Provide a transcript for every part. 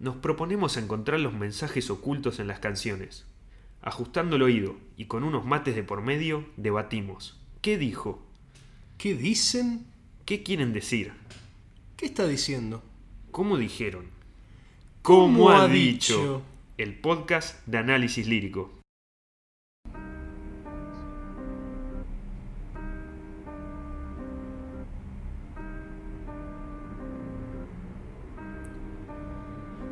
nos proponemos encontrar los mensajes ocultos en las canciones. Ajustando el oído y con unos mates de por medio, debatimos. ¿Qué dijo? ¿Qué dicen? ¿Qué quieren decir? ¿Qué está diciendo? ¿Cómo dijeron? ¿Cómo ha dicho? El podcast de análisis lírico.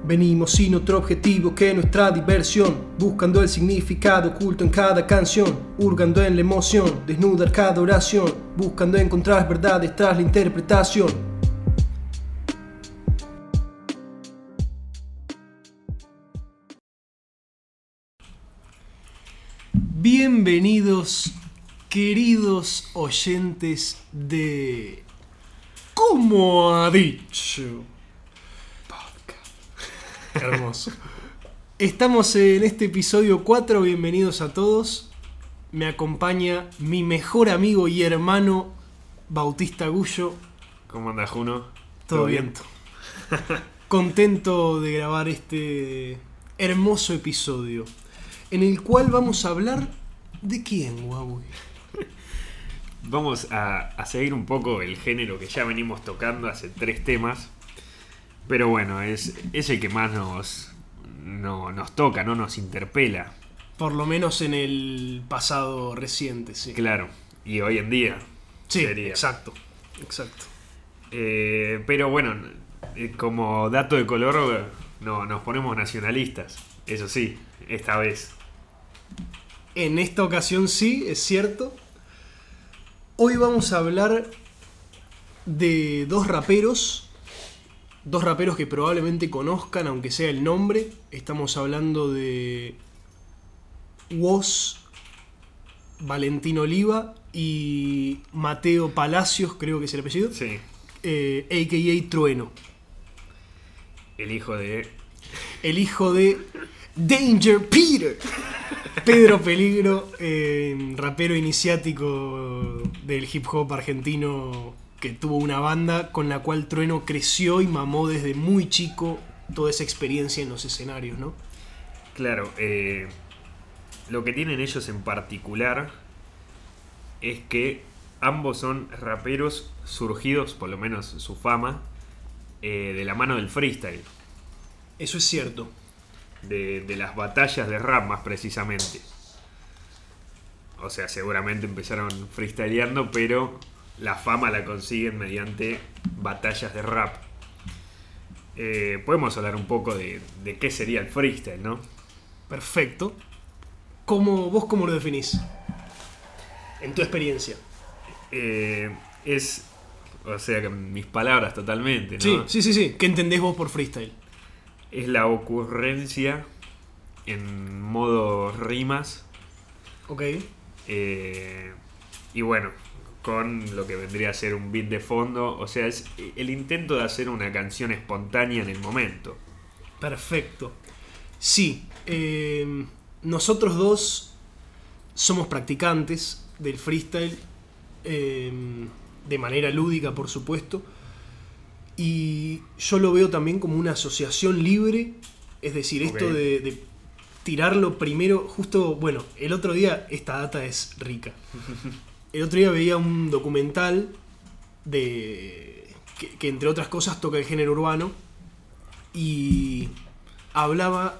Venimos sin otro objetivo que nuestra diversión, buscando el significado oculto en cada canción, hurgando en la emoción, desnudar cada oración, buscando encontrar verdades tras la interpretación. Bienvenidos, queridos oyentes de... ¿Cómo ha dicho? Hermoso. Estamos en este episodio 4, bienvenidos a todos. Me acompaña mi mejor amigo y hermano Bautista Gullo. ¿Cómo anda Juno? Todo bien. Contento de grabar este hermoso episodio en el cual vamos a hablar de quién, Huawei. Vamos a, a seguir un poco el género que ya venimos tocando hace tres temas. Pero bueno, es, es el que más nos, no, nos toca, no nos interpela. Por lo menos en el pasado reciente, sí. Claro, y hoy en día. Sí, sería. exacto, exacto. Eh, pero bueno, eh, como dato de color, no, nos ponemos nacionalistas. Eso sí, esta vez. En esta ocasión sí, es cierto. Hoy vamos a hablar de dos raperos Dos raperos que probablemente conozcan, aunque sea el nombre. Estamos hablando de Woz, Valentín Oliva y Mateo Palacios, creo que es el apellido. Sí. Eh, AKA Trueno. El hijo de. El hijo de Danger Peter. Pedro Peligro, eh, rapero iniciático del hip hop argentino que tuvo una banda con la cual Trueno creció y mamó desde muy chico toda esa experiencia en los escenarios, ¿no? Claro, eh, lo que tienen ellos en particular es que ambos son raperos surgidos, por lo menos su fama, eh, de la mano del freestyle. Eso es cierto. De, de las batallas de rap más precisamente. O sea, seguramente empezaron freestyleando, pero la fama la consiguen mediante batallas de rap. Eh, podemos hablar un poco de, de, qué sería el freestyle, ¿no? Perfecto. ¿Cómo, ¿Vos cómo lo definís? En tu experiencia. Eh, es, o sea, que mis palabras totalmente, ¿no? Sí, sí, sí, sí. ¿Qué entendés vos por freestyle? Es la ocurrencia en modo rimas. Ok. Eh, y bueno, con lo que vendría a ser un beat de fondo. O sea, es el intento de hacer una canción espontánea en el momento. Perfecto. Sí, eh, nosotros dos somos practicantes del freestyle eh, de manera lúdica, por supuesto. Y yo lo veo también como una asociación libre. Es decir, esto de, de tirarlo primero, justo, bueno, el otro día esta data es rica. el otro día veía un documental de que, entre otras cosas toca el género urbano y hablaba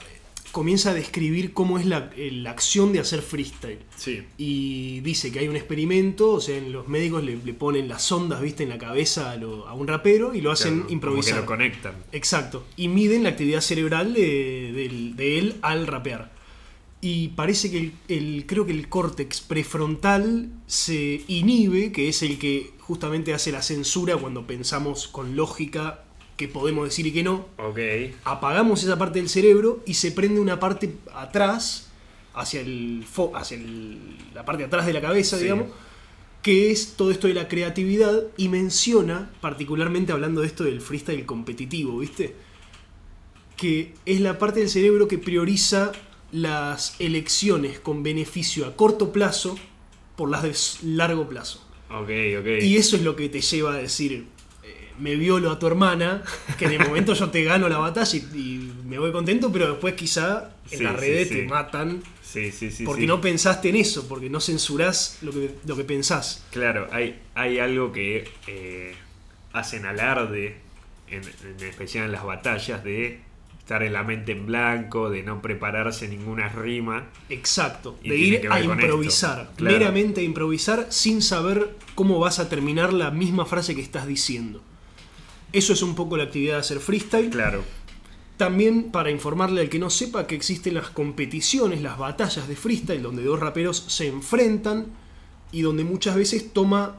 comienza a describir cómo es la, la acción de hacer freestyle. Sí. Y dice que hay un experimento, o sea, los médicos le, le ponen las ondas, viste, en la cabeza a, lo, a un rapero y lo hacen Claro, improvisar. Como que lo conectan. Exacto. Y miden la actividad cerebral de, de él al rapear. Y parece que el, el- creo que el córtex prefrontal se inhibe, que es el que justamente hace la censura cuando pensamos con lógica que podemos decir y que no. Ok. Apagamos esa parte del cerebro y se prende una parte atrás, hacia, el, fo- hacia el- la parte de atrás de la cabeza, Sí. digamos, que es todo esto de la creatividad y menciona, particularmente hablando de esto del freestyle competitivo, ¿viste? Que es la parte del cerebro que prioriza las elecciones con beneficio a corto plazo por las de largo plazo. Ok, ok. Y eso es lo que te lleva a decir, eh, me violo a tu hermana, que en el momento yo te gano la batalla y, y me voy contento, pero después quizá en Sí, las redes sí. te matan Sí, sí, sí. porque no pensaste en eso, porque no censurás lo que, lo que pensás. Claro, hay, hay algo que eh, hacen alarde, en, en especial en las batallas, de estar en la mente en blanco, de no prepararse ninguna rima. Exacto, Y de ir a improvisar, claro. meramente a improvisar sin saber cómo vas a terminar la misma frase que estás diciendo. Eso es un poco la actividad de hacer freestyle. Claro, También para informarle al que no sepa que existen las competiciones, las batallas de freestyle, donde dos raperos se enfrentan y donde muchas veces toma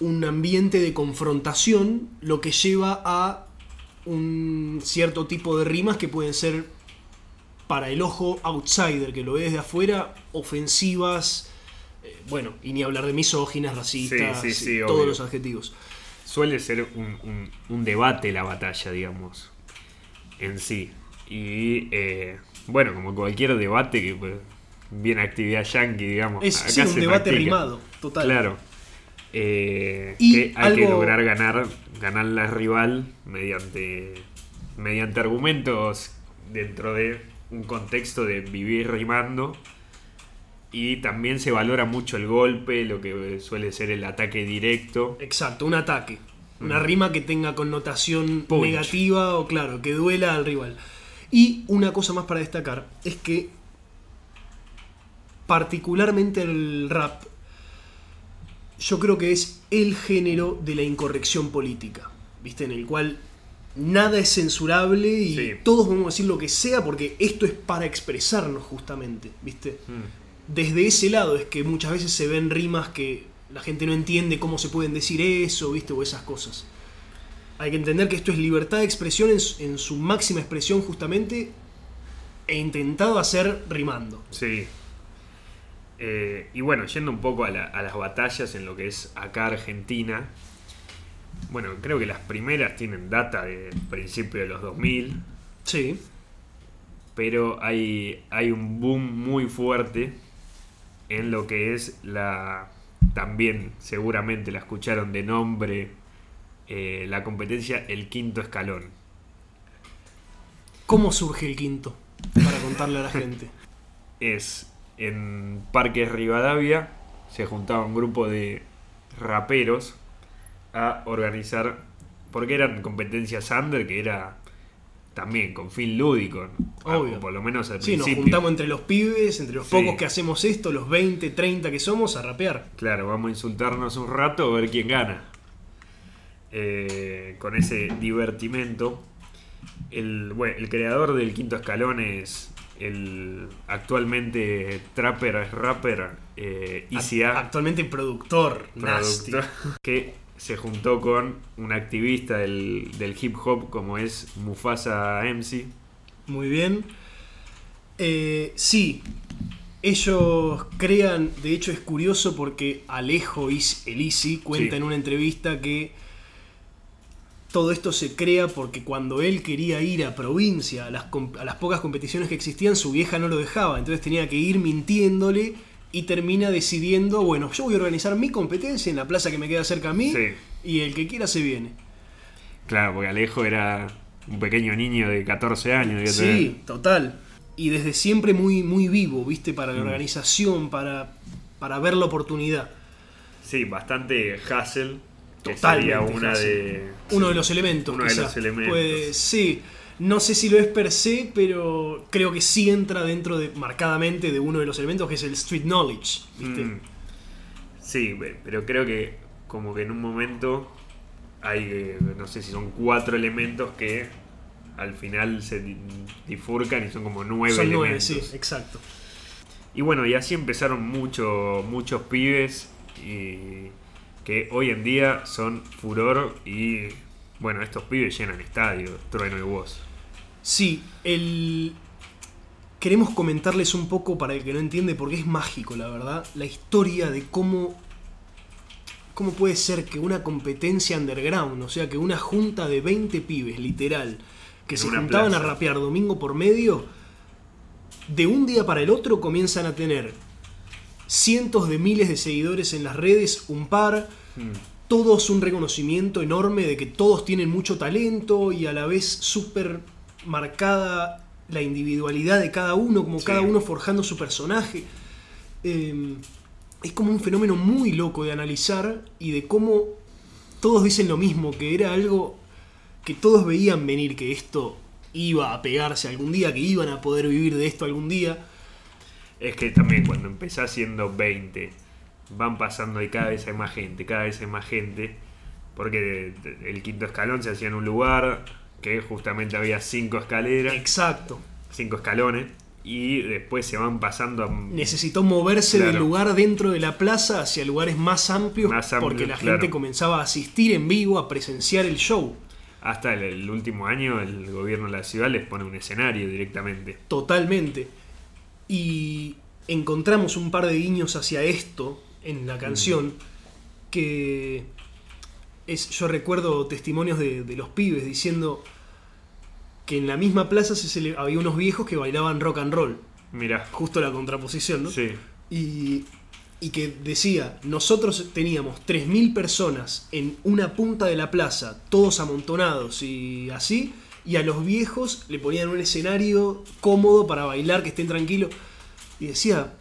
un ambiente de confrontación, lo que lleva a un cierto tipo de rimas que pueden ser para el ojo outsider que lo ve desde afuera, ofensivas, eh, bueno, y ni hablar de misóginas, racistas, Sí, sí, sí, y obvio. todos los adjetivos. suele ser un, un- un debate la batalla, digamos, en sí. Y eh, bueno, como cualquier debate que pues, viene actividad yankee, digamos. Es acá sí, un se debate practica. rimado, total. Claro. Eh, Y que hay que lograr ganar, ganar la rival mediante, mediante argumentos dentro de un contexto de vivir rimando. Y también se valora mucho el golpe, lo que suele ser el ataque directo. Exacto, un ataque. Una rima que tenga connotación Mm. Punch. negativa o, claro, que duela al rival. Y una cosa más para destacar es que, particularmente el rap, yo creo que es el género de la incorrección política, ¿viste? En el cual nada es censurable y Sí. todos podemos decir lo que sea porque esto es para expresarnos justamente, ¿viste? Mm. desde ese lado es que muchas veces se ven rimas que la gente no entiende cómo se pueden decir eso, ¿viste? O esas cosas. Hay que entender que esto es libertad de expresión en su, en su máxima expresión justamente e intentado hacer rimando. Sí. Eh, y bueno, yendo un poco a, la- a las batallas en lo que es acá Argentina. Bueno, creo que las primeras tienen data de principio de los 2000, Sí, pero hay, hay un boom muy fuerte en lo que es la... También seguramente la escucharon de nombre eh, la competencia El Quinto Escalón. ¿cómo surge el quinto? Para contarle a la gente. es en Parque Rivadavia se juntaba un grupo de raperos a organizar porque eran competencias under que era también con fin lúdico. Obvio. o por lo menos al Sí, nos juntamos entre los pibes, entre los Sí. pocos que hacemos esto, los 20, 30 que somos, a rapear. claro vamos a insultarnos un rato a ver quién gana Eh, con ese divertimento el, bueno, el creador del quinto escalón es el actualmente trapper rapper eh, Easy A. Actualmente productor, nasty. productor, que se juntó con un activista del, del hip hop como es Mufasa MC. Muy bien. Eh, sí, ellos crean, de hecho es curioso porque Alejo Is- Elisi cuenta Sí. en una entrevista que todo esto se crea porque cuando él quería ir a provincia, a las, com- a las pocas competiciones que existían, su vieja no lo dejaba, entonces tenía que ir mintiéndole y termina decidiendo, bueno, yo voy a organizar mi competencia en la plaza que me queda cerca a mí Sí. y el que quiera se viene. Claro, porque Alejo era un pequeño niño de 14 años. Sí, total. Y desde siempre muy, muy vivo, ¿viste? Para la Mm. organización, para, para ver la oportunidad. Sí, bastante hustle. Que Totalmente sería una hustle. de. Uno sí, de los elementos. Uno de los elementos. Pues sí, no sé si lo es per se, pero creo que sí entra dentro de, marcadamente de uno de los elementos que es el street knowledge, ¿viste? Mm. Sí, pe- pero creo que como que en un momento hay, no sé si son cuatro elementos que al final se di- bifurcan y son como nueve Son nueve, elementos. sí, exacto. Y bueno, y así empezaron mucho, muchos pibes y que hoy en día son furor y bueno, estos pibes llenan estadios, trueno y voz. Sí, el... Queremos comentarles un poco para el que no entiende, porque es mágico, la verdad, la historia de cómo, cómo puede ser que una competencia underground, o sea, que una junta de 20 pibes, literal, que En se juntaban plaza. a rapear domingo por medio, de un día para el otro comienzan a tener cientos de miles de seguidores en las redes, un par, todos un reconocimiento enorme de que todos tienen mucho talento y a la vez súper marcada la individualidad de cada uno, como Sí. cada uno forjando su personaje. Eh, es como un fenómeno muy loco de analizar y de cómo todos dicen lo mismo, que era algo que todos veían venir, que esto iba a pegarse algún día, que iban a poder vivir de esto algún día. Es que también cuando empezás siendo 20, van pasando y cada vez hay más gente, cada vez hay más gente, porque el quinto escalón se hacía en un lugar que justamente había cinco escaleras, Exacto. cinco escalones, y después se van pasando a... Necesitó moverse del lugar dentro de la plaza hacia lugares más amplios, Más amplios, porque la claro. gente comenzaba a asistir en vivo, a presenciar el show. Hasta el, el último año el gobierno de la ciudad les pone un escenario directamente. Totalmente. Y encontramos un par de guiños hacia esto en la canción que es, yo recuerdo testimonios de, de los pibes diciendo que en la misma plaza se cele- había unos viejos que bailaban rock and roll. Mira, Justo la contraposición, ¿no? sí, Y, y que decía, nosotros teníamos 3.000 personas en una punta de la plaza, todos amontonados y así, y a los viejos le ponían un escenario cómodo para bailar, que estén tranquilos. Y decía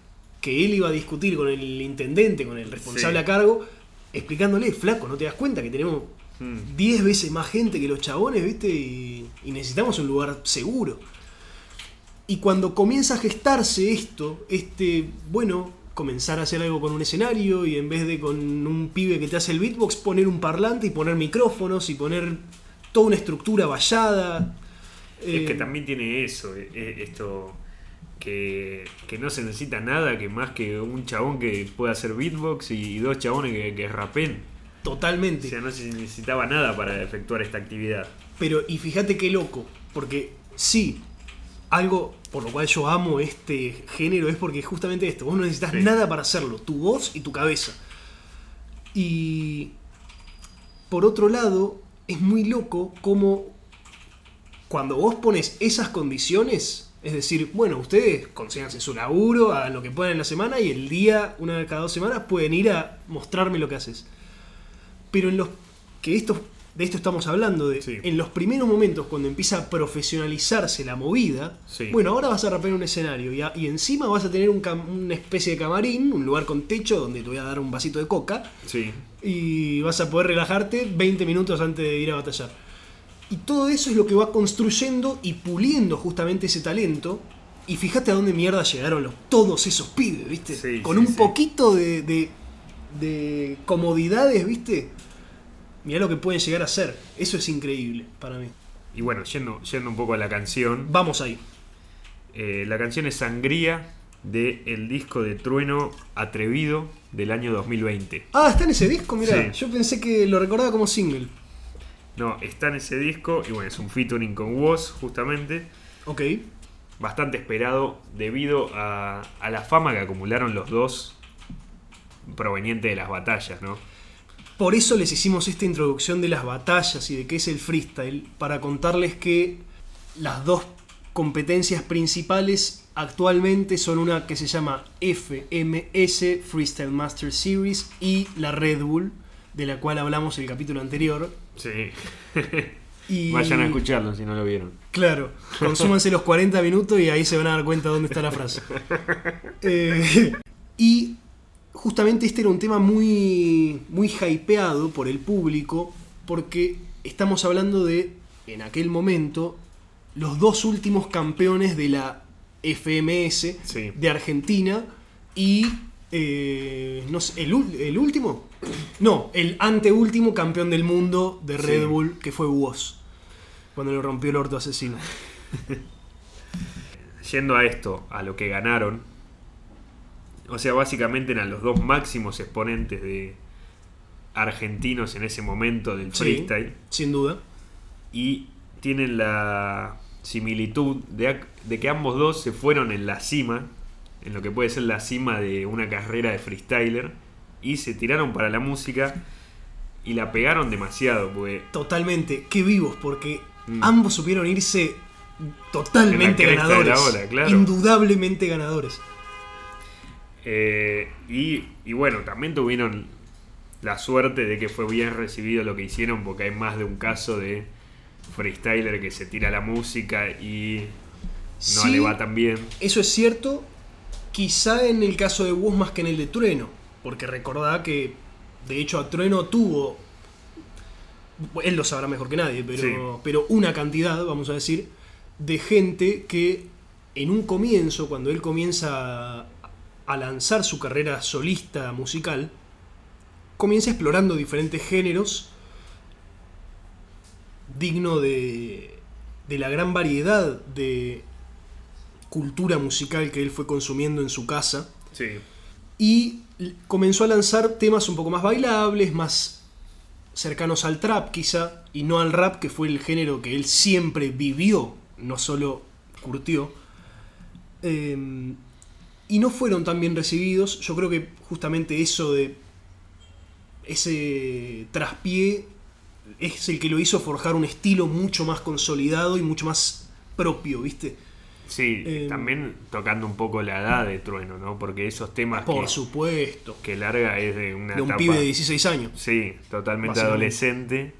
que él iba a discutir con el intendente, con el responsable Sí. a cargo, explicándole, flaco, ¿no te das cuenta que tenemos Mm. 10 veces más gente que los chabones, viste? Y, y necesitamos un lugar seguro. Y cuando comienza a gestarse esto, este, bueno, comenzar a hacer algo con un escenario y en vez de con un pibe que te hace el beatbox, poner un parlante y poner micrófonos y poner toda una estructura vallada. Es que Eh, también tiene eso, eh, eh, esto que, que no se necesita nada que más que un chabón que pueda hacer beatbox y, y dos chabones que, que rapen. O Totalmente. sea, no se necesitaba nada para efectuar esta actividad. Pero, y fíjate qué loco, porque sí, algo por lo cual yo amo este género es porque justamente esto, vos no necesitas Sí. nada para hacerlo, tu voz y tu cabeza. Y por otro lado, es muy loco como cuando vos pones esas condiciones, es decir, bueno, ustedes consíganse su laburo, hagan lo que puedan en la semana y el día, una vez cada dos semanas, pueden ir a mostrarme lo que haces. Pero en los que esto, de esto estamos hablando, de, Sí. en los primeros momentos cuando empieza a profesionalizarse la movida, Sí. bueno, ahora vas a rapear un escenario y, a- y encima vas a tener un cam- una especie de camarín, un lugar con techo donde te voy a dar un vasito de coca Sí, y vas a poder relajarte 20 minutos antes de ir a batallar. Y todo eso es lo que va construyendo y puliendo justamente ese talento. Y fíjate a dónde mierda llegaron los, todos esos pibes, ¿viste? Sí, Con sí, un sí. poquito de, de, de comodidades, ¿viste? Mirá lo que pueden llegar a ser. Eso es increíble para mí. y bueno, yendo, yendo un poco a la canción. Vamos ahí. eh, la canción es Sangría de el disco de Trueno Atrevido del año 2020. Ah, está en ese disco, mirá. Yo pensé que lo recordaba como single. No, está en ese disco y bueno, es un featuring con Woz justamente. Ok. Bastante esperado debido a, a la fama que acumularon los dos proveniente de las batallas, ¿no? Por eso les hicimos esta introducción de las batallas y de qué es el freestyle, para contarles que las dos competencias principales actualmente son una que se llama FMS Freestyle Master Series y la Red Bull, de la cual hablamos el capítulo anterior. Sí. Y, Vayan a escucharlo si no lo vieron. Claro, consúmanse los 40 minutos y ahí se van a dar cuenta dónde está la frase. Eh, y justamente este era un tema muy, muy hypeado por el público, porque estamos hablando de, en aquel momento, los dos últimos campeones de la FMS Sí. de Argentina y. eh, no sé, ¿el, último? No, el anteúltimo campeón del mundo de Red Sí. Bull, que fue Woz, cuando le rompió el orto asesino. Yendo a esto, a lo que ganaron. O sea, básicamente eran los dos máximos exponentes de argentinos en ese momento del Sí, freestyle. sin duda. y tienen la similitud de que ambos dos se fueron en la cima, en lo que puede ser la cima de una carrera de freestyler, y se tiraron para la música y la pegaron demasiado, porque Totalmente, qué vivos, porque Mm. ambos supieron irse totalmente ganadores. ola, claro. Indudablemente ganadores. eh, y, y bueno, también tuvieron la suerte de que fue bien recibido lo que hicieron, porque hay más de un caso de freestyler que se tira la música y no Sí, le va tan bien. Eso es cierto, quizá en el caso de Woz más que en el de Trueno, porque recordá que de hecho a Trueno tuvo, él lo sabrá mejor que nadie, pero, Sí. pero una cantidad, vamos a decir, de gente que en un comienzo, cuando él comienza a lanzar su carrera solista musical, comienza explorando diferentes géneros digno de, de la gran variedad de cultura musical que él fue consumiendo en su casa Sí, y comenzó a lanzar temas un poco más bailables, más cercanos al trap quizá, y no al rap que fue el género que él siempre vivió, no solo curtió. Eh, y no fueron tan bien recibidos. Yo creo que justamente eso de ese traspié es el que lo hizo forjar un estilo mucho más consolidado y mucho más propio, ¿viste? Sí, Eh, también tocando un poco la edad de Trueno, ¿no? Porque esos temas Por que, supuesto. que larga es de una De un etapa- pibe de 16 años. Sí, totalmente adolescente.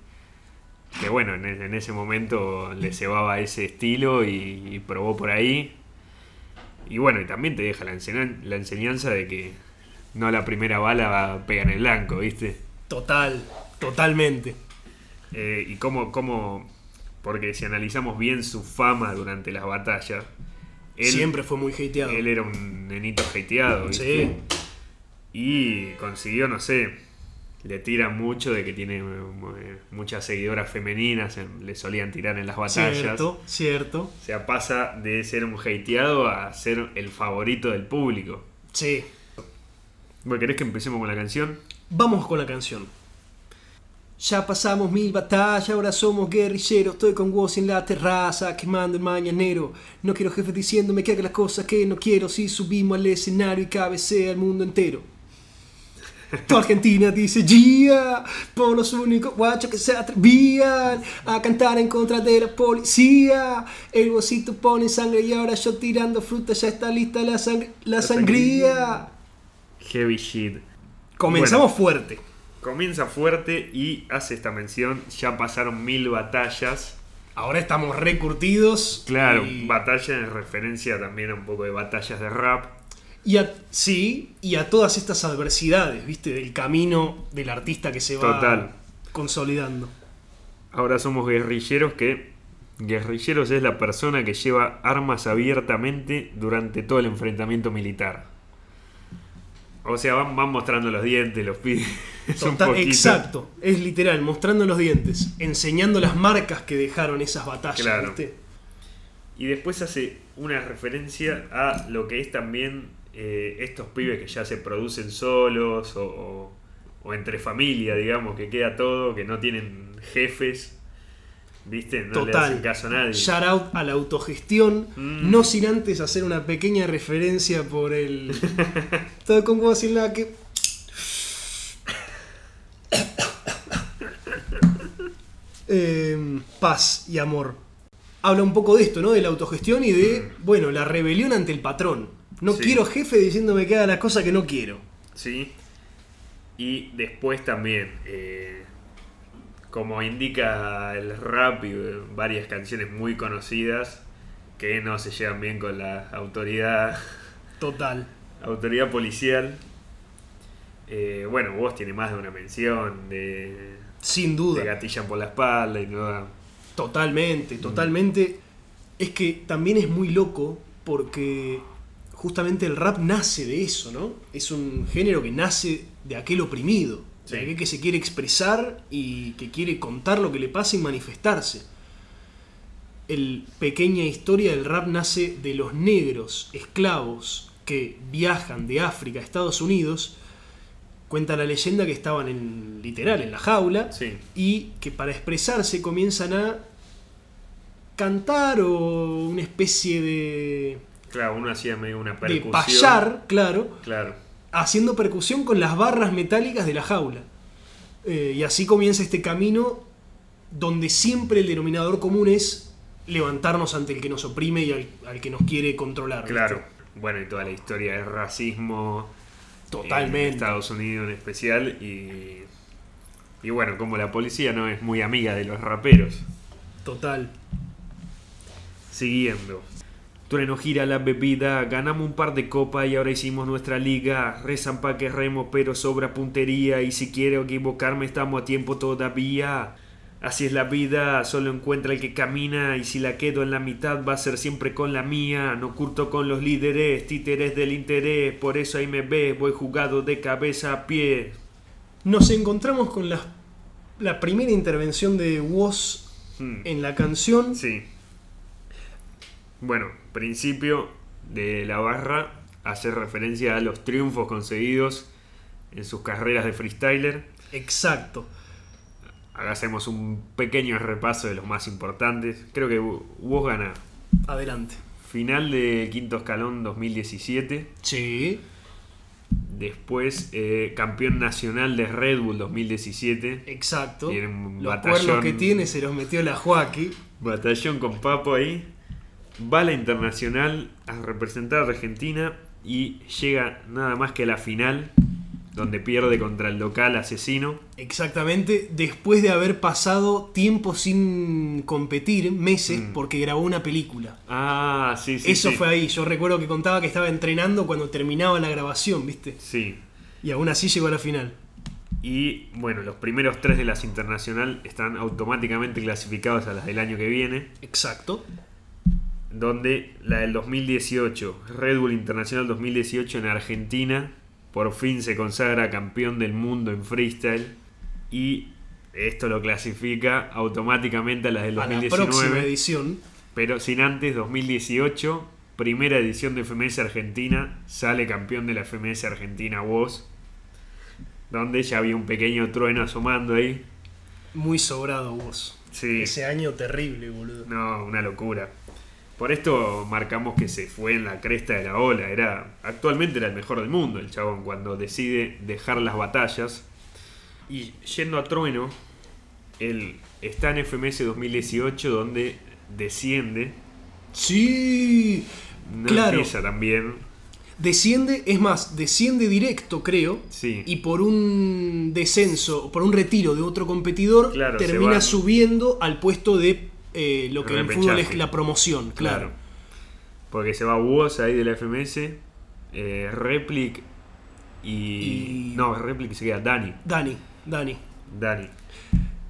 Que bueno, en, e- en ese momento le cebaba ese estilo y, y probó por ahí. Y bueno, y también te deja la, enseñan- la enseñanza de que no la primera bala pega en el blanco, ¿viste? Total, totalmente. Eh, y cómo, cómo, porque si analizamos bien su fama durante las batallas, él, Siempre fue muy hateado. él era un nenito hateado, ¿viste? Sí. Y consiguió, no sé, le tiran mucho de que tiene eh, muchas seguidoras femeninas, le solían tirar en las batallas. Cierto, cierto. O sea, pasa de ser un hateado a ser el favorito del público. Sí. Bueno, ¿querés que empecemos con la canción? Vamos con la canción. Ya pasamos mil batallas, ahora somos guerrilleros. Estoy con vos en la terraza, quemando el mañanero. No quiero jefes diciéndome que haga las cosas que no quiero. Si subimos al escenario y cabecea al mundo entero. Tu Argentina dice Gia, por los únicos guachos que se atrevían a cantar en contra de la policía. El bocito pone sangre y ahora yo tirando fruta, ya está lista la, sangre, la sangría. Heavy Shit. Comenzamos fuerte. Comienza fuerte y hace esta mención. Ya pasaron mil batallas. Ahora estamos recurtidos. Claro, Y, batalla en referencia también a un poco de batallas de rap. y a, sí, y a todas estas adversidades, ¿viste? Del camino del artista que se va Total. consolidando. Ahora somos guerrilleros que... Guerrilleros es la persona que lleva armas abiertamente durante todo el enfrentamiento militar. O sea, van, van mostrando los dientes, los pibes. Total- exacto, es literal, mostrando los dientes, enseñando las marcas que dejaron esas batallas, Claro. ¿viste? Y después hace una referencia a lo que es también eh, estos pibes que ya se producen solos o, o- o entre familia, digamos, que queda todo, que no tienen jefes. ¿Viste? No le Total. hacen caso a nadie. Shout out a la autogestión, Mm. no sin antes hacer una pequeña referencia por el. Todo con vos en la que. Em, paz y amor. Habla un poco de esto, ¿no? De la autogestión y de, bueno, la rebelión ante el patrón. No Mm. Sí. quiero jefe diciéndome que haga las cosas que no quiero. ¿sí? Y después también, eh, como indica el rap y eh, varias canciones muy conocidas, que no se llevan bien con la autoridad, Total. autoridad policial. Eh, bueno, vos tiene más de una mención de, Sin de duda. gatillan por la espalda y no Totalmente, totalmente. Es que también es muy loco porque justamente el rap nace de eso, ¿no? Es un género que nace de aquel oprimido, Sí. de aquel que se quiere expresar y que quiere contar lo que le pasa y manifestarse. El pequeña historia del rap nace de los negros esclavos que viajan de África a Estados Unidos. Cuenta la leyenda que estaban en literal en la jaula Sí, y que para expresarse comienzan a cantar o una especie de, claro, uno hacía medio una de percusión. payar, claro, Claro, haciendo percusión con las barras metálicas de la jaula. Eh, y así comienza este camino donde siempre el denominador común es levantarnos ante el que nos oprime y al, al que nos quiere controlar. ¿viste? claro. Bueno, y toda la historia del racismo. en Totalmente. Estados Unidos en especial y, y bueno, como la policía no es muy amiga de los raperos. Total. Siguiendo. Trueno gira la bebida, ganamos un par de copas y ahora hicimos nuestra liga. Rezan pa' que remo, pero sobra puntería. Y si quiero equivocarme, estamos a tiempo todavía. Así es la vida, solo encuentra el que camina. Y si la quedo en la mitad, va a ser siempre con la mía. No curto con los líderes, títeres del interés. Por eso ahí me ves, voy jugado de cabeza a pie. Nos encontramos con la, la primera intervención de Woz Hmm. en la canción. Sí. Bueno, principio de la barra hace referencia a los triunfos conseguidos en sus carreras de freestyler. Exacto. Acá hacemos un pequeño repaso de los más importantes. Creo que vos gana Adelante. final de quinto escalón 2017. Sí. Después eh, campeón nacional de Red Bull 2017. Exacto. Tiene un Los batallón. cuernos que tiene se los metió la Joaquín. Batallón con Papo ahí. Va a la internacional a representar a Argentina y llega nada más que a la final, donde pierde contra el local asesino. Exactamente. Después de haber pasado tiempo sin competir, meses, Mm. porque grabó una película. Ah, sí, sí. Eso sí. fue ahí. Yo recuerdo que contaba que estaba entrenando cuando terminaba la grabación, ¿viste? Sí. Y aún así llegó a la final. Y bueno, los primeros tres de las internacional están automáticamente clasificados a las del año que viene. Exacto. Donde la del 2018, Red Bull Internacional 2018 en Argentina, por fin se consagra campeón del mundo en freestyle y esto lo clasifica automáticamente a las del A la próxima 2019, edición. pero sin antes 2018, primera edición de FMS Argentina, sale campeón de la FMS Argentina Voz, donde ya había un pequeño trueno asomando ahí. Muy sobrado vos. Sí. Ese año terrible, boludo. No, una locura. Por esto marcamos que se fue en la cresta de la ola. Era, actualmente era el mejor del mundo el chabón cuando decide dejar las batallas. Y yendo a Trueno, él está en FMS 2018 donde desciende. Sí. No Claro. empieza también. Desciende, es más, desciende directo, creo. Sí. Y por un descenso, por un retiro de otro competidor, Claro, termina subiendo al puesto de eh, lo que en el fútbol es la promoción, claro. Porque se va Woz ahí de la FMS, eh, Replic y, Y- No, Replic se queda Dani. Dani, Dani. Dani.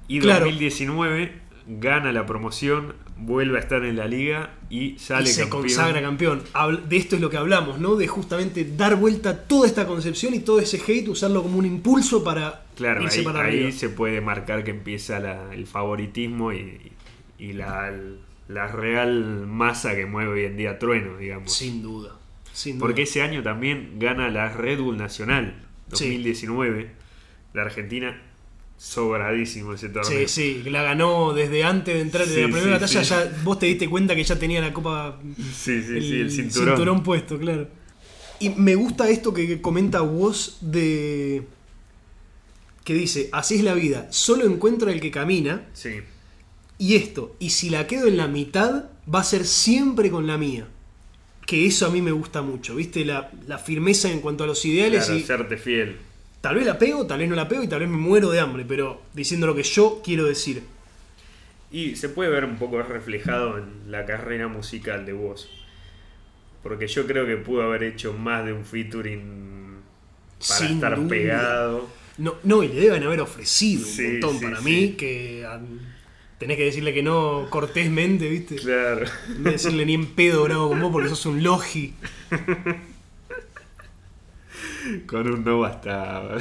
Y Claro. 2019 gana la promoción, vuelve a estar en la liga y sale y se campeón. consagra campeón. De esto es lo que hablamos, ¿no? De justamente dar vuelta a toda esta concepción y todo ese hate, usarlo como un impulso para Claro, irse ahí, para ahí se puede marcar que empieza la- el favoritismo y, y la, la real masa que mueve hoy en día Trueno, digamos. Sin duda. Sin duda. Porque ese año también gana la Red Bull Nacional, Sí. 2019. La Argentina, sobradísimo ese torneo. Sí, sí, la ganó desde antes de entrar Sí, en la primera sí, batalla. sí. Ya vos te diste cuenta que ya tenía la copa, sí, sí, sí, el cinturón. puesto, claro. Y me gusta esto que comenta Woz de. que dice: Así es la vida, solo encuentro el que camina. Sí. Y esto, y si la quedo en la mitad, va a ser siempre con la mía. Que eso a mí me gusta mucho, ¿viste? La, la firmeza en cuanto a los ideales Claro, y serte fiel. tal vez la pego, tal vez no la pego y tal vez me muero de hambre, pero diciendo lo que yo quiero decir. Y se puede ver un poco reflejado en la carrera musical de Woz. Porque yo creo que pudo haber hecho más de un featuring para Sin estar duda. pegado. No, no, y le deben haber ofrecido Sí, un montón sí, para sí. mí, que tenés que decirle que no cortésmente, ¿viste? Claro. No decirle ni en pedo bravo con vos porque sos un logi. Con un no bastaba.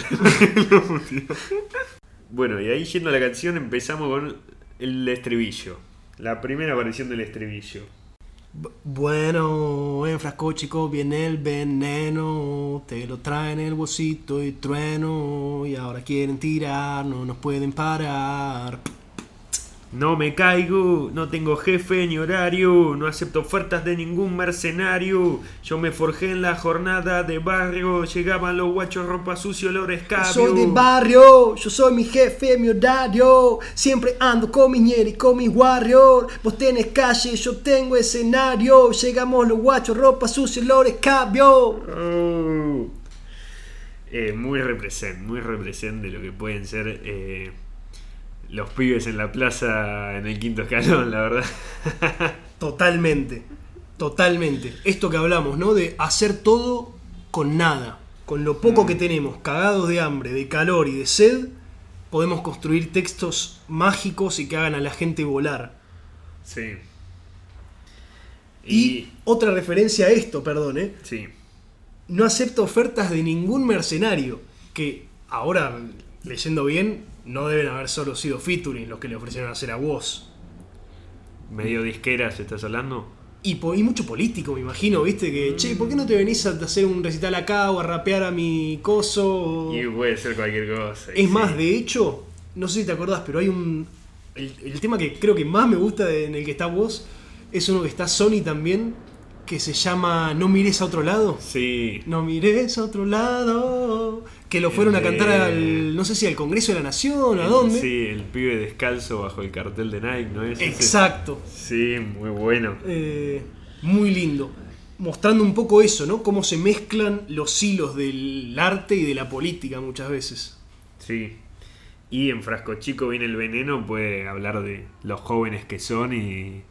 bueno, y ahí yendo a la canción empezamos con el estribillo. La primera aparición del estribillo. B- Bueno, en frasco chico viene el veneno, te lo traen el bolsito y trueno, y ahora quieren tirar, no nos pueden parar. No me caigo, no tengo jefe ni horario, no acepto ofertas de ningún mercenario. Yo me forjé en la jornada de barrio, llegaban los guachos, ropa sucio, olor escabio. soy del barrio, yo soy mi jefe, mi horario, siempre ando con mi ñeri, con mi warrior. Vos tenés calle, yo tengo escenario, llegamos los guachos, ropa sucia, olores cambio. Oh. Eh, muy represent, muy represent de lo que pueden ser eh, los pibes en la plaza en el quinto escalón, la verdad. Totalmente, totalmente. Esto que hablamos, ¿no? De hacer todo con nada. Con lo poco que tenemos, cagados de hambre, de calor y de sed, podemos construir textos mágicos y que hagan a la gente volar. Sí. Y, otra referencia a esto, perdón, ¿eh? Sí. No acepta ofertas de ningún mercenario. Que ahora, leyendo bien, no deben haber solo sido featuring los que le ofrecieron hacer a vos. Medio disqueras, ¿estás hablando? Y, po- y mucho político, me imagino, ¿viste? Que, che, ¿por qué no te venís a hacer un recital acá o a rapear a mi coso? Y puede ser cualquier cosa. Es sí. más, de hecho, no sé si te acordás, pero hay un. El, el tema que creo que más me gusta de- en el que está vos es uno que está Sony también, que se llama No mires a otro lado. Sí. No mires a otro lado. Que lo fueron a cantar al. No sé si al Congreso de la Nación, ¿a dónde? Sí, el pibe descalzo bajo el cartel de Nike, ¿no es? Exacto. Sí, muy bueno. Eh, muy lindo. Mostrando un poco eso, ¿no? Cómo se mezclan los hilos del arte y de la política muchas veces. Sí. Y en Frasco Chico viene el veneno, puede hablar de los jóvenes que son y,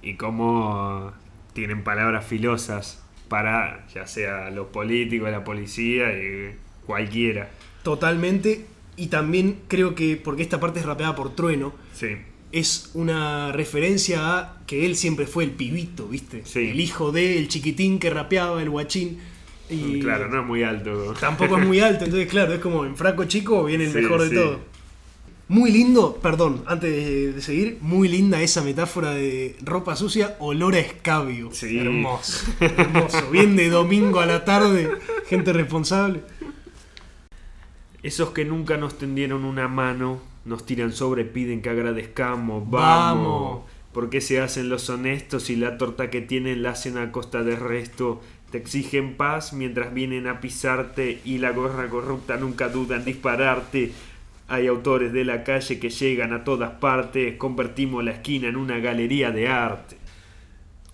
y cómo tienen palabras filosas para ya sea los políticos, la policía y cualquiera. Totalmente. Y también creo que, porque esta parte es rapeada por Trueno, Sí, es una referencia a que él siempre fue el pibito, ¿viste? Sí. El hijo de, el chiquitín que rapeaba, el guachín. Y claro, no es muy alto. tampoco es muy alto, entonces claro, es como en Fraco Chico viene el Sí, mejor de sí. todo. Muy lindo, perdón, antes de, de seguir, muy linda esa metáfora de ropa sucia, olor a escabio. Sí. Hermoso, hermoso. Bien de domingo a la tarde, gente responsable. Esos que nunca nos tendieron una mano, nos tiran sobre, piden que agradezcamos. Vamos. Vamos. ¿Por qué se hacen los honestos y la torta que tienen la hacen a costa del resto? Te exigen paz mientras vienen a pisarte y la gorra corrupta nunca duda en dispararte. Hay autores de la calle que llegan a todas partes, convertimos la esquina en una galería de arte.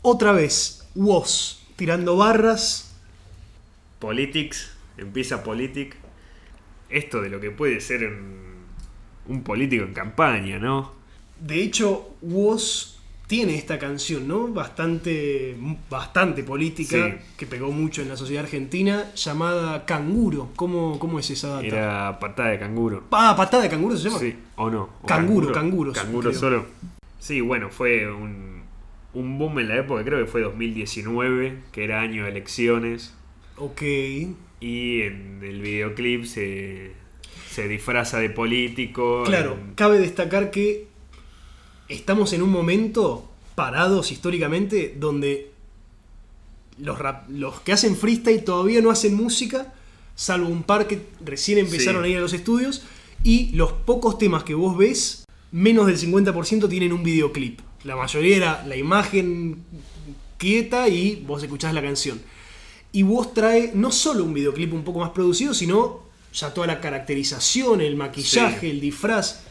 Otra vez, Woz, tirando barras. Politics, empieza Politic. Esto de lo que puede ser un, un político en campaña, ¿no? De hecho, Woz tiene esta canción, ¿no? Bastante, bastante política, Sí. que pegó mucho en la sociedad argentina, llamada Canguro. ¿Cómo, cómo es esa data? Era patada de canguro. Ah, patada de canguro se llama. Sí, o no. O Canguro, canguro, Canguro solo. Sí, bueno, fue un, un boom en la época, creo que fue 2019, que era año de elecciones. Ok. Y en el videoclip se, se disfraza de político. Claro, en- cabe destacar que estamos en un momento parados históricamente donde los, rap- los que hacen freestyle todavía no hacen música, salvo un par que recién empezaron Sí. a ir a los estudios, y los pocos temas que vos ves, menos del 50% tienen un videoclip. La mayoría era la imagen quieta y vos escuchás la canción. Y vos trae no solo un videoclip un poco más producido, sino ya toda la caracterización, el maquillaje, Sí. el disfraz.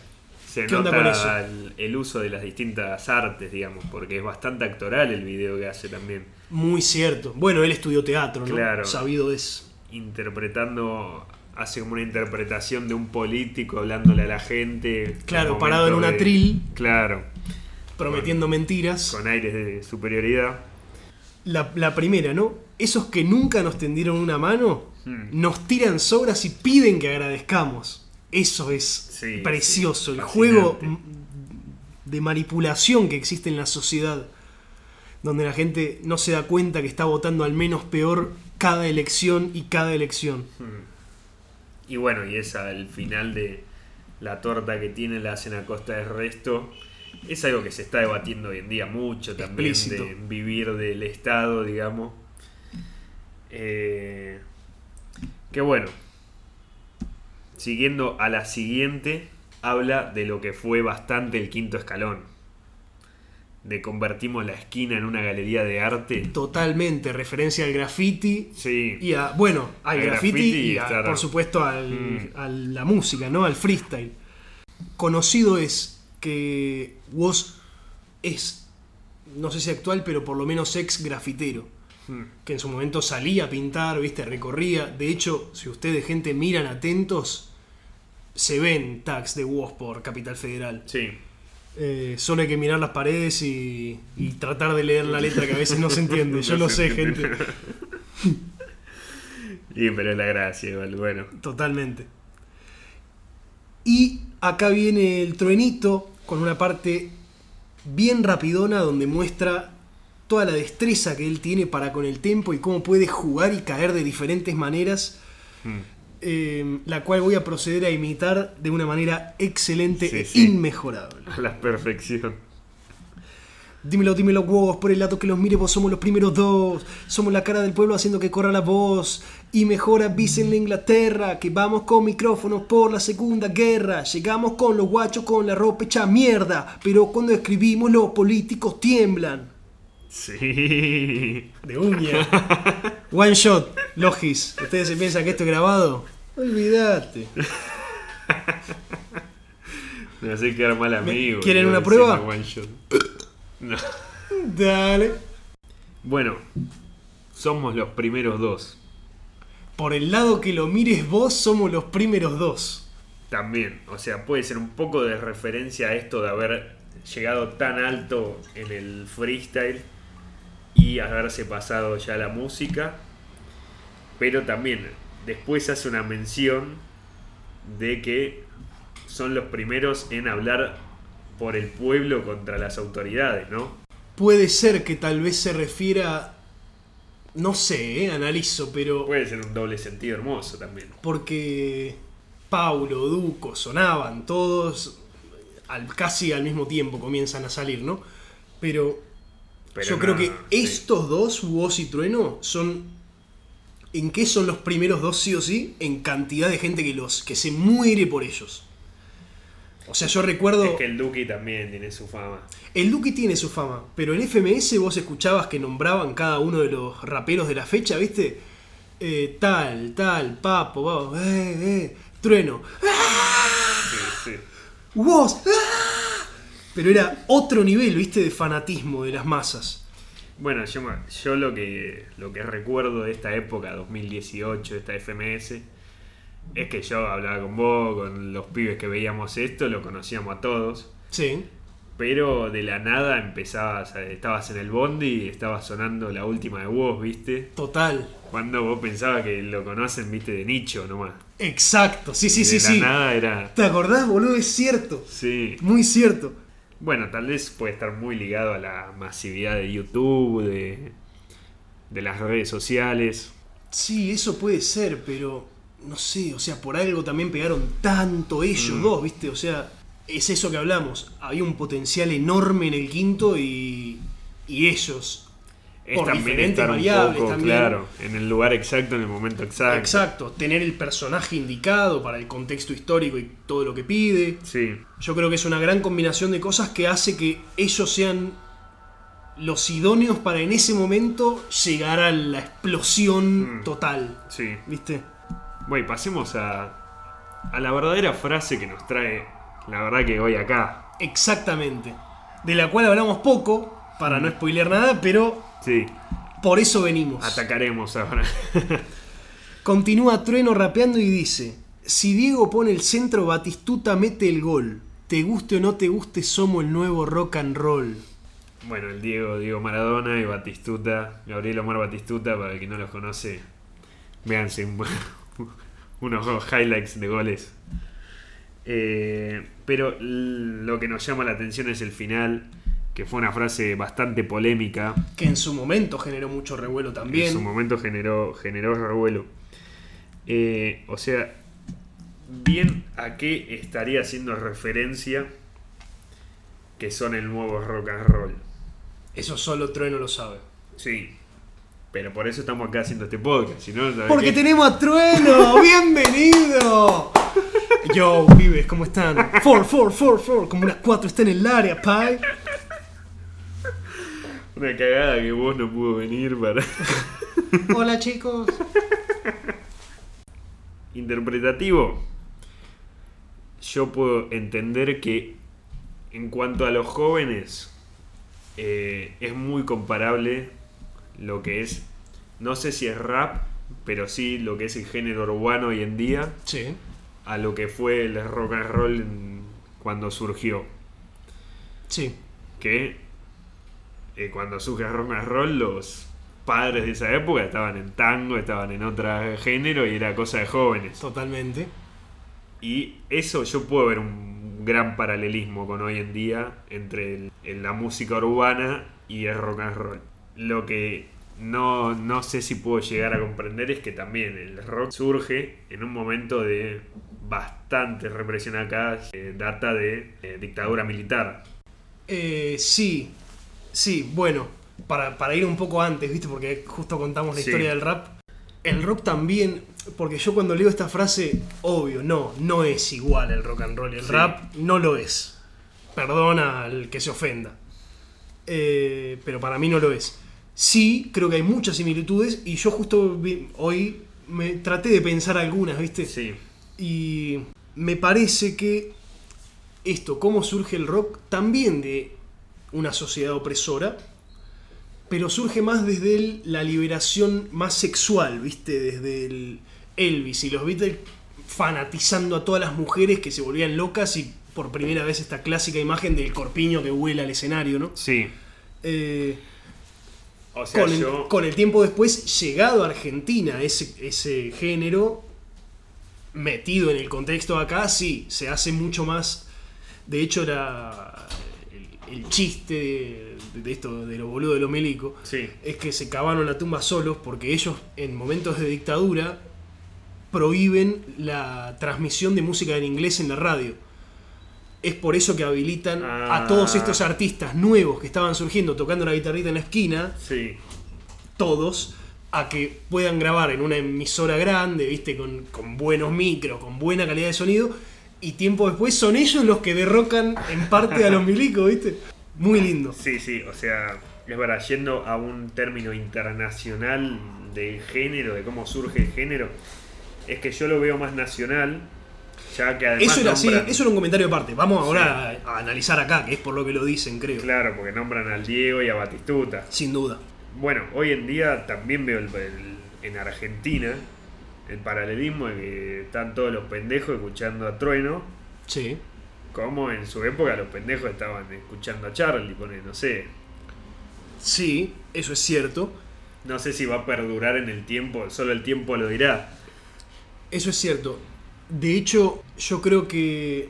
se ¿Qué onda con eso? el, el uso de las distintas artes, digamos, porque es bastante actoral el video que hace también. Muy cierto. Bueno, él estudió teatro, ¿no? Claro. Sabido es. Interpretando, hace como una interpretación de un político hablándole a la gente. Claro, parado en un atril. Claro, Prometiendo mentiras. con aires de superioridad. La, la primera, ¿no? Esos que nunca nos tendieron una mano, Hmm. nos tiran sobras y piden que agradezcamos. Eso es Sí, precioso. sí, el juego de manipulación que existe en la sociedad. Donde la gente no se da cuenta que está votando al menos peor cada elección y cada elección. Y bueno, y esa, el final de la torta que tiene la hacen a costa del resto. Es algo que se está debatiendo hoy en día mucho también, Explícito. de vivir del Estado, digamos. Eh, que bueno, siguiendo a la siguiente, habla de lo que fue bastante el quinto escalón. De convertimos la esquina en una galería de arte. Totalmente, referencia al graffiti, Sí, Y a, bueno, al Al graffiti, graffiti y a- por supuesto al- Mm. a la música, ¿no? Al freestyle. Conocido es que Woz es, no sé si actual, pero por lo menos ex grafitero. Hmm. Que en su momento salía a pintar, viste, recorría. De hecho, si ustedes, gente, miran atentos, se ven tags de WOS por Capital Federal. Sí. Eh, solo hay que mirar las paredes y, y tratar de leer la letra que a veces no se entiende. Yo No lo sé, gente. Y pero es la gracia, igual, bueno. Totalmente. Y acá viene el truenito con una parte bien rapidona donde muestra toda la destreza que él tiene para con el tempo y cómo puede jugar y caer de diferentes maneras, Mm. eh, la cual voy a proceder a imitar de una manera excelente Sí, e sí. inmejorable. A la perfección. Dímelo, dímelo, huevos, por el lado que los mire, vos somos los primeros dos. Somos la cara del pueblo haciendo que corra la voz. Y mejor avisen la Inglaterra que vamos con micrófonos por la segunda guerra. Llegamos con los guachos con la ropa hecha mierda. Pero cuando escribimos, los políticos tiemblan. Sí. De uña. One shot, Logis. ¿Ustedes se piensan que esto es grabado? Olvídate. Me hace quedar mal amigo. ¿Quieren una prueba? one shot. No. Dale. Bueno, somos los primeros dos. Por el lado que lo mires vos, somos los primeros dos. También, o sea, puede ser un poco de referencia a esto de haber llegado tan alto en el freestyle y haberse pasado ya la música. Pero también después hace una mención de que son los primeros en hablar por el pueblo contra las autoridades, ¿no? Puede ser que tal vez se refiera. No sé, eh, analizo, pero. Puede ser un doble sentido hermoso también. Porque Paulo, Duco, sonaban todos al, casi al mismo tiempo comienzan a salir, ¿no? Pero, Pero yo no, creo que sí. estos dos, Woz y Trueno, son. ¿En qué son los primeros dos sí o sí? En cantidad de gente que los que se muere por ellos. O sea, yo recuerdo. Es que el Duki también tiene su fama. El Duki tiene su fama, pero en FMS vos escuchabas que nombraban cada uno de los raperos de la fecha, ¿viste? Eh, tal, tal, Papo, vamos, eh, eh, Trueno, Sí, sí. vos, ¡ah! pero era otro nivel, ¿viste? De fanatismo de las masas. Bueno, yo, lo que lo que recuerdo de esta época, 2018, esta FMS, es que yo hablaba con vos, con los pibes que veíamos esto, lo conocíamos a todos, Sí, pero de la nada empezabas, estabas en el bondi y estaba sonando la última de vos, ¿viste? total. Cuando vos pensabas que lo conocen, ¿viste? De nicho nomás. Exacto, sí, sí, de sí, la sí. nada era... ¿Te acordás, boludo? Es cierto, Sí. muy cierto. Bueno, tal vez puede estar muy ligado a la masividad de YouTube, de, de las redes sociales. Sí, eso puede ser, pero no sé, o sea, por algo también pegaron tanto ellos Mm. dos, ¿viste? O sea, es eso que hablamos. Había un potencial enorme en el quinto y, y ellos. Es Por también diferentes estar un variables poco, también. claro, en el lugar exacto, en el momento exacto. Exacto, tener el personaje indicado para el contexto histórico y todo lo que pide. Sí, Yo creo que es una gran combinación de cosas que hace que ellos sean los idóneos para en ese momento llegar a la explosión Mm. total. sí. ¿Viste? Bueno, y pasemos a, a la verdadera frase que nos trae, la verdad que hoy acá. Exactamente. De la cual hablamos poco, para no spoilear nada, pero Sí, por eso venimos. atacaremos ahora. Continúa Trueno rapeando y dice: Si Diego pone el centro, Batistuta mete el gol. Te guste o no te guste, somos el nuevo rock and roll. bueno, el Diego, Diego Maradona y Batistuta, Gabriel Omar Batistuta, para el que no los conoce, véanse un- unos highlights de goles. Eh, pero lo que nos llama la atención es el final, que fue una frase bastante polémica. Que en su momento generó mucho revuelo también. En su momento generó, generó revuelo. Eh, o sea, bien a qué estaría haciendo referencia que son el nuevo rock and roll. Eso solo Trueno lo sabe. Sí. Pero por eso estamos acá haciendo este podcast. Si no, ¿sabes Porque qué? tenemos a Trueno, bienvenido. Yo, pibes, ¿cómo están? Four, four, four, four, como unas cuatro están en el área, pai. Una cagada que vos no pudo venir para. Hola chicos. Interpretativo. Yo puedo entender que en cuanto a los jóvenes eh, es muy comparable lo que es, no sé si es rap, pero sí lo que es el género urbano hoy en día Sí. a lo que fue el rock and roll cuando surgió. Sí. Que eh, cuando surge el rock and roll, los padres de esa época estaban en tango, estaban en otro género y era cosa de jóvenes. Totalmente. Y eso yo puedo ver un gran paralelismo con hoy en día entre el- en la música urbana y el rock and roll. Lo que no, no sé si puedo llegar a comprender es que también el rock surge en un momento de bastante represión acá, eh, data de eh, dictadura militar. Eh, sí, sí, bueno, para, para ir un poco antes, ¿viste? Porque justo contamos la Sí. historia del rap. El rock también, porque yo cuando leo esta frase, obvio, no, no es igual el rock and roll. El Sí. rap no lo es. Perdona al que se ofenda. Eh, pero para mí no lo es. Sí, creo que hay muchas similitudes y yo justo vi- hoy me traté de pensar algunas, ¿viste? Sí, Y me parece que esto, cómo surge el rock, también de una sociedad opresora, pero surge más desde el- la liberación más sexual, ¿viste? Desde el Elvis y los Beatles fanatizando a todas las mujeres que se volvían locas y por primera vez esta clásica imagen del corpiño que vuela al escenario, ¿no? sí. Eh, O sea, con, el, con el tiempo después, llegado a Argentina, ese, ese género, metido en el contexto acá, sí, se hace mucho más. De hecho, era el, el chiste de, de esto, de los boludos de los milicos, Sí, es que se cavaron la tumba solos porque ellos, en momentos de dictadura, prohíben la transmisión de música en inglés en la radio. Es por eso que habilitan Ah. a todos estos artistas nuevos que estaban surgiendo tocando la guitarrita en la esquina, sí. todos a que puedan grabar en una emisora grande, viste, con, con buenos micros, con buena calidad de sonido, y tiempo después son ellos los que derrocan en parte a los milicos, viste. Muy lindo. Sí, sí, o sea, es verdad, yendo a un término internacional del género, de cómo surge el género, es que yo lo veo más nacional, ya que además Eso era, eso era un comentario aparte. Vamos ahora a, a analizar acá, que es por lo que lo dicen, creo. Claro, porque nombran al Diego y a Batistuta. Sin duda. Bueno, hoy en día también veo el- el- en Argentina el paralelismo de que están todos los pendejos escuchando a Trueno, Sí. como en su época los pendejos estaban escuchando a Charlie, pone, no sé. Sí, eso es cierto. No sé si va a perdurar en el tiempo, solo el tiempo lo dirá. Eso es cierto. De hecho, yo creo que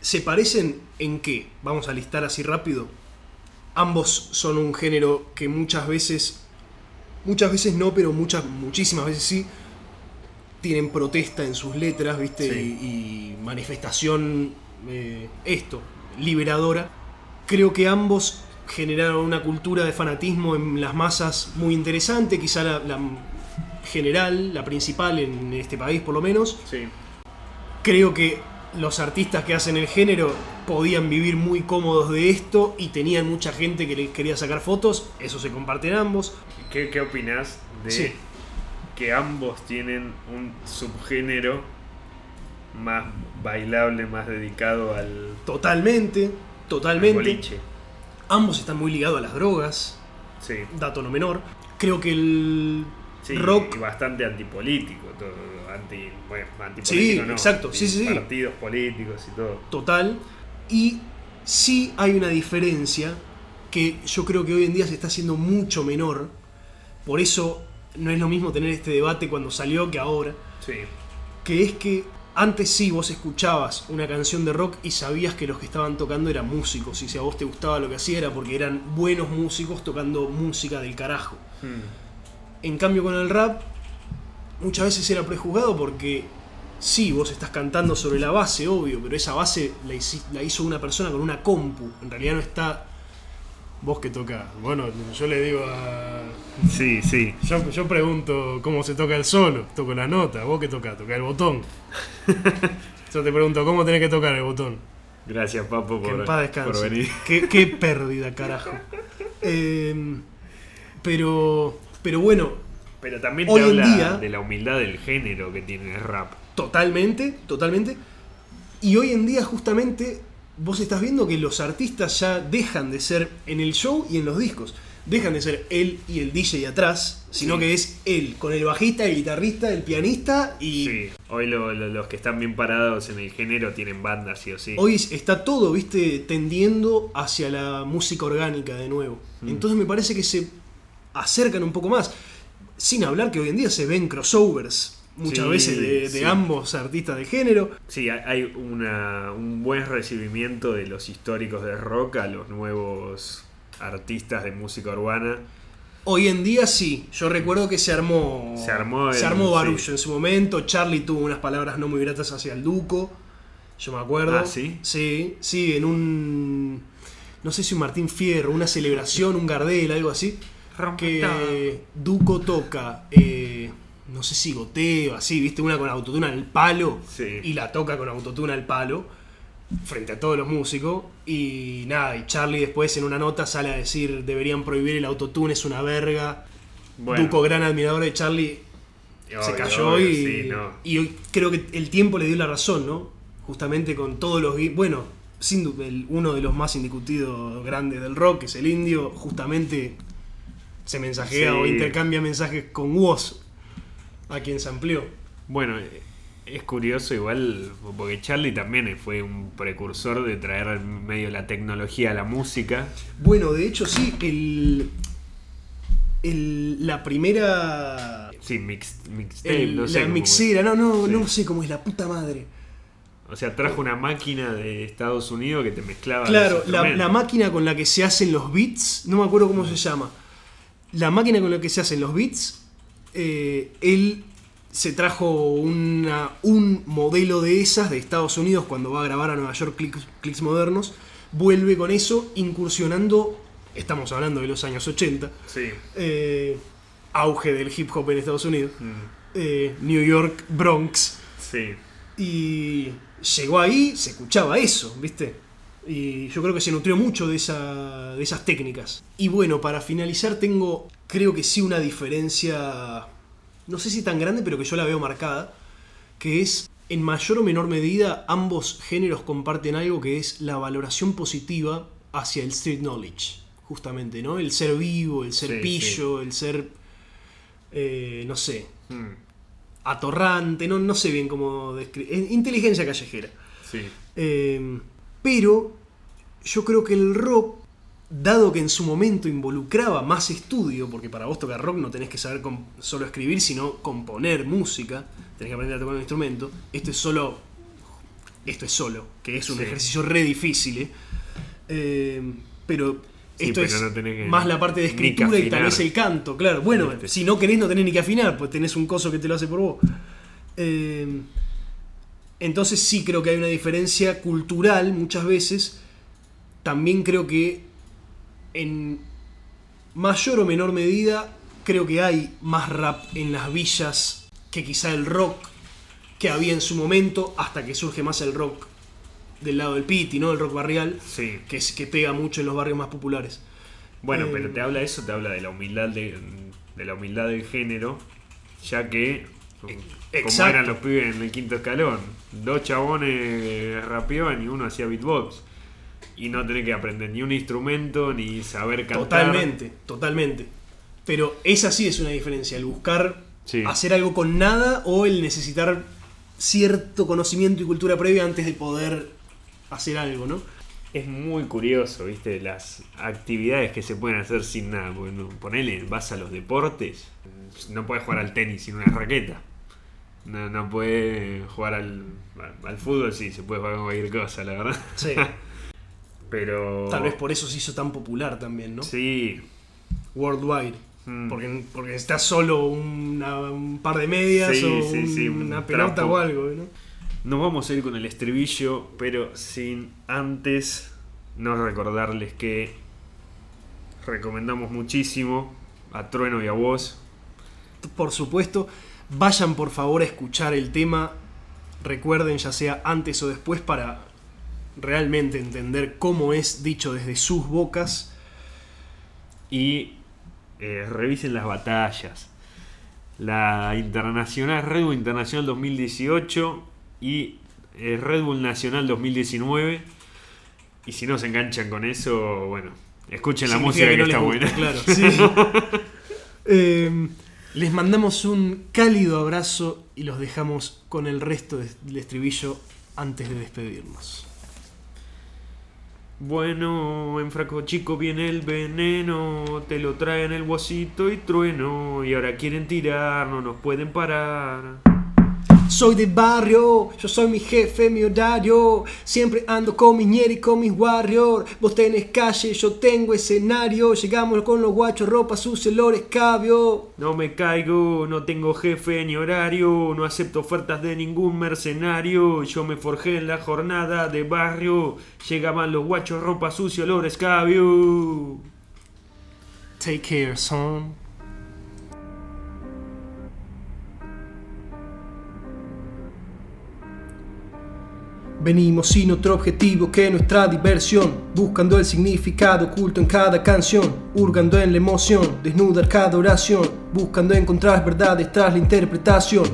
se parecen en qué. Vamos a listar así rápido. Ambos son un género que muchas veces, muchas veces no, pero muchas, muchísimas veces sí, tienen protesta en sus letras, ¿viste? Sí. Y, y manifestación, eh, esto, liberadora. Creo que ambos generaron una cultura de fanatismo en las masas muy interesante, quizá la, la general, la principal en este país por lo menos. Sí. Creo que los artistas que hacen el género podían vivir muy cómodos de esto y tenían mucha gente que les quería sacar fotos, eso se comparte en ambos. ¿Qué, qué opinás de Sí. que ambos tienen un subgénero más bailable, más dedicado al, Totalmente, al totalmente. Ambos están muy ligados a las drogas, Sí. dato no menor. Creo que el Sí, rock y bastante antipolítico, todo, anti, bueno, antipolítico Sí, no, exacto, sí, sí, sí. partidos políticos y todo. total. Y sí hay una diferencia que yo creo que hoy en día se está haciendo mucho menor. Por eso no es lo mismo tener este debate cuando salió que ahora. Sí, Que es que antes sí vos escuchabas una canción de rock y sabías que los que estaban tocando eran músicos. Y si a vos te gustaba lo que hacía era porque eran buenos músicos tocando música del carajo. Hmm. En cambio con el rap, muchas veces era prejuzgado porque sí, vos estás cantando sobre la base, obvio, pero esa base la, hizo una persona con una compu. En realidad no está... Vos que tocas. Bueno, yo le digo a... sí, sí. Yo, yo pregunto cómo se toca el solo, toco la nota. ¿Vos qué tocas? Toca el botón. Yo te pregunto cómo tenés que tocar el botón. Gracias, Papo, Que en por, paz descanse. por venir. Qué, qué pérdida, carajo. Eh, pero, pero bueno, Pero también Hoy te en habla día- de la humildad del género que tiene el rap. totalmente, totalmente. Y hoy en día justamente vos estás viendo que los artistas ya dejan de ser en el show y en los discos. dejan de ser él y el DJ atrás, sino Sí. que es él, con el bajista, el guitarrista, el pianista y Sí, hoy lo- lo- los que están bien parados en el género tienen bandas, sí o sí. hoy está todo, viste, tendiendo hacia la música orgánica de nuevo. Mm. Entonces me parece que se acercan un poco más, sin hablar que hoy en día se ven crossovers muchas Sí, veces de, de sí. ambos artistas del género. Sí, hay- hay una, un buen recibimiento de los históricos de rock a los nuevos artistas de música urbana. Hoy en día sí, yo recuerdo que se armó Se armó el- se armó barullo sí. en su momento, Charlie tuvo unas palabras no muy gratas hacia el Duco, yo me acuerdo. Ah, ¿sí? Sí, sí, en un no sé si un Martín Fierro, una celebración, un Gardel, algo así, que Duco toca eh, no sé si goteo, así, viste, una con autotune al palo Sí. y la toca con autotune al palo frente a todos los músicos y nada, y Charlie después en una nota sale a decir deberían prohibir el autotune, es una verga. Bueno, Duco, gran admirador de Charlie, se cayó obvio, y, sí, no. y hoy creo que el tiempo le dio la razón, ¿no? Justamente con todos los... gui- Bueno, sin uno de los más indiscutidos grandes del rock, que es el indio, justamente se mensajea Sí. o intercambia mensajes con Woz, a quien se amplió. Bueno, eh, es curioso igual, porque Charlie también fue un precursor de traer medio la tecnología a la música. Bueno, de hecho sí, el, el- la primera... Sí, mix, mixtape, el- no sé la mixera, no, no, Sí. no sé cómo es la puta madre. O sea, trajo una máquina de Estados Unidos que te mezclaba. Claro, los la, instrumentos. la máquina con la que se hacen los beats, no me acuerdo cómo se llama. La máquina con la que se hacen los beats, eh, él se trajo una- un modelo de esas de Estados Unidos cuando va a grabar a Nueva York Clicks, Clicks Modernos, vuelve con eso incursionando, estamos hablando de los años 80, Sí. eh, auge del hip hop en Estados Unidos, Mm, eh, New York, Bronx, Sí. y llegó ahí, se escuchaba eso, ¿viste? Y yo creo que se nutrió mucho de, esa, de esas técnicas. Y bueno, para finalizar tengo, creo que sí, una diferencia, no sé si tan grande, pero que yo la veo marcada, que es, en mayor o menor medida, ambos géneros comparten algo que es la valoración positiva hacia el street knowledge, justamente, ¿no? El ser vivo, el ser Sí, pillo, el ser, eh, no sé, Mm, atorrante, no, no sé bien cómo describir. Inteligencia callejera. Sí. Eh, pero yo creo que el rock, dado que en su momento involucraba más estudio, porque para vos tocar rock no tenés que saber solo escribir, sino componer música, tenés que aprender a tocar un instrumento. Esto es solo. Esto es solo, que es un Sí. ejercicio re difícil. ¿eh? Eh, pero Sí, esto pero es no tenés que- más la parte de escritura y tal vez el canto, claro. Bueno, Viste. si no querés, no tenés ni que afinar, pues tenés un coso que te lo hace por vos. Eh, entonces sí creo que hay una diferencia cultural muchas veces. También creo que en mayor o menor medida creo que hay más rap en las villas que quizá el rock que había en su momento hasta que surge más el rock del lado del piti, ¿no? El rock barrial, Sí. que, es, que pega mucho en los barrios más populares. Bueno, Eh, pero te habla eso, te habla de la humildad de, de la humildad del género, ya que como eran los pibes en el quinto escalón, dos chabones rapeaban y uno hacía beatbox. Y no tener que aprender ni un instrumento, ni saber cantar. Totalmente, totalmente. Pero esa sí es una diferencia, el buscar Sí. hacer algo con nada o el necesitar cierto conocimiento y cultura previa antes de poder hacer algo, ¿no? Es muy curioso, viste, las actividades que se pueden hacer sin nada. Porque no- ponele, vas a los deportes, no puedes jugar al tenis sin una raqueta. No, no puedes jugar al, al fútbol, sí, se puede jugar con cualquier cosa, la verdad. Sí. Pero. Tal vez por eso se hizo tan popular también, ¿no? Sí. Worldwide. Mm. Porque, porque necesitas solo una- un par de medias Sí, o sí, sí, un una pelota trapo. o algo, ¿no? Nos vamos a ir con el estribillo, pero sin antes no recordarles que recomendamos muchísimo a Trueno y a vos. Por supuesto, vayan por favor a escuchar el tema. Recuerden, ya sea antes o después, para realmente entender cómo es dicho desde sus bocas. y eh, revisen las batallas. La internacional, Red Bull Internacional 2018 y eh, Red Bull Nacional 2019. Y si no se enganchan con eso, bueno, Escuchen la música que, no está buena. gusta, claro, sí. Eh, les mandamos un cálido abrazo y los dejamos con el resto del estribillo antes de despedirnos. Bueno, en Fraco Chico viene el veneno, te lo traen el guasito y trueno, y ahora quieren tirar, no nos pueden parar. Soy de barrio, yo soy mi jefe, mi horario. Siempre ando con mi ñeri y con mis warrior. Vos tenés calle, yo tengo escenario. Llegamos con los guachos, ropa sucia, olor escabio. No me caigo, no tengo jefe ni horario, no acepto ofertas de ningún mercenario. Yo me forjé en la jornada de barrio, llegaban los guachos, ropa sucia, olor escabio. Take care, son. Venimos sin otro objetivo que nuestra diversión, buscando el significado oculto en cada canción, hurgando en la emoción, desnudar cada oración, buscando encontrar verdades tras la interpretación.